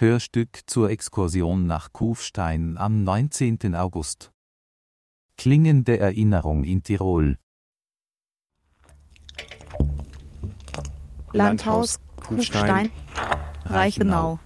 Hörstück zur Exkursion nach Kufstein am 19. August. Klingende Erinnerung in Tirol. Landhaus Kufstein, Reichenau.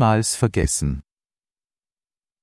Niemals vergessen.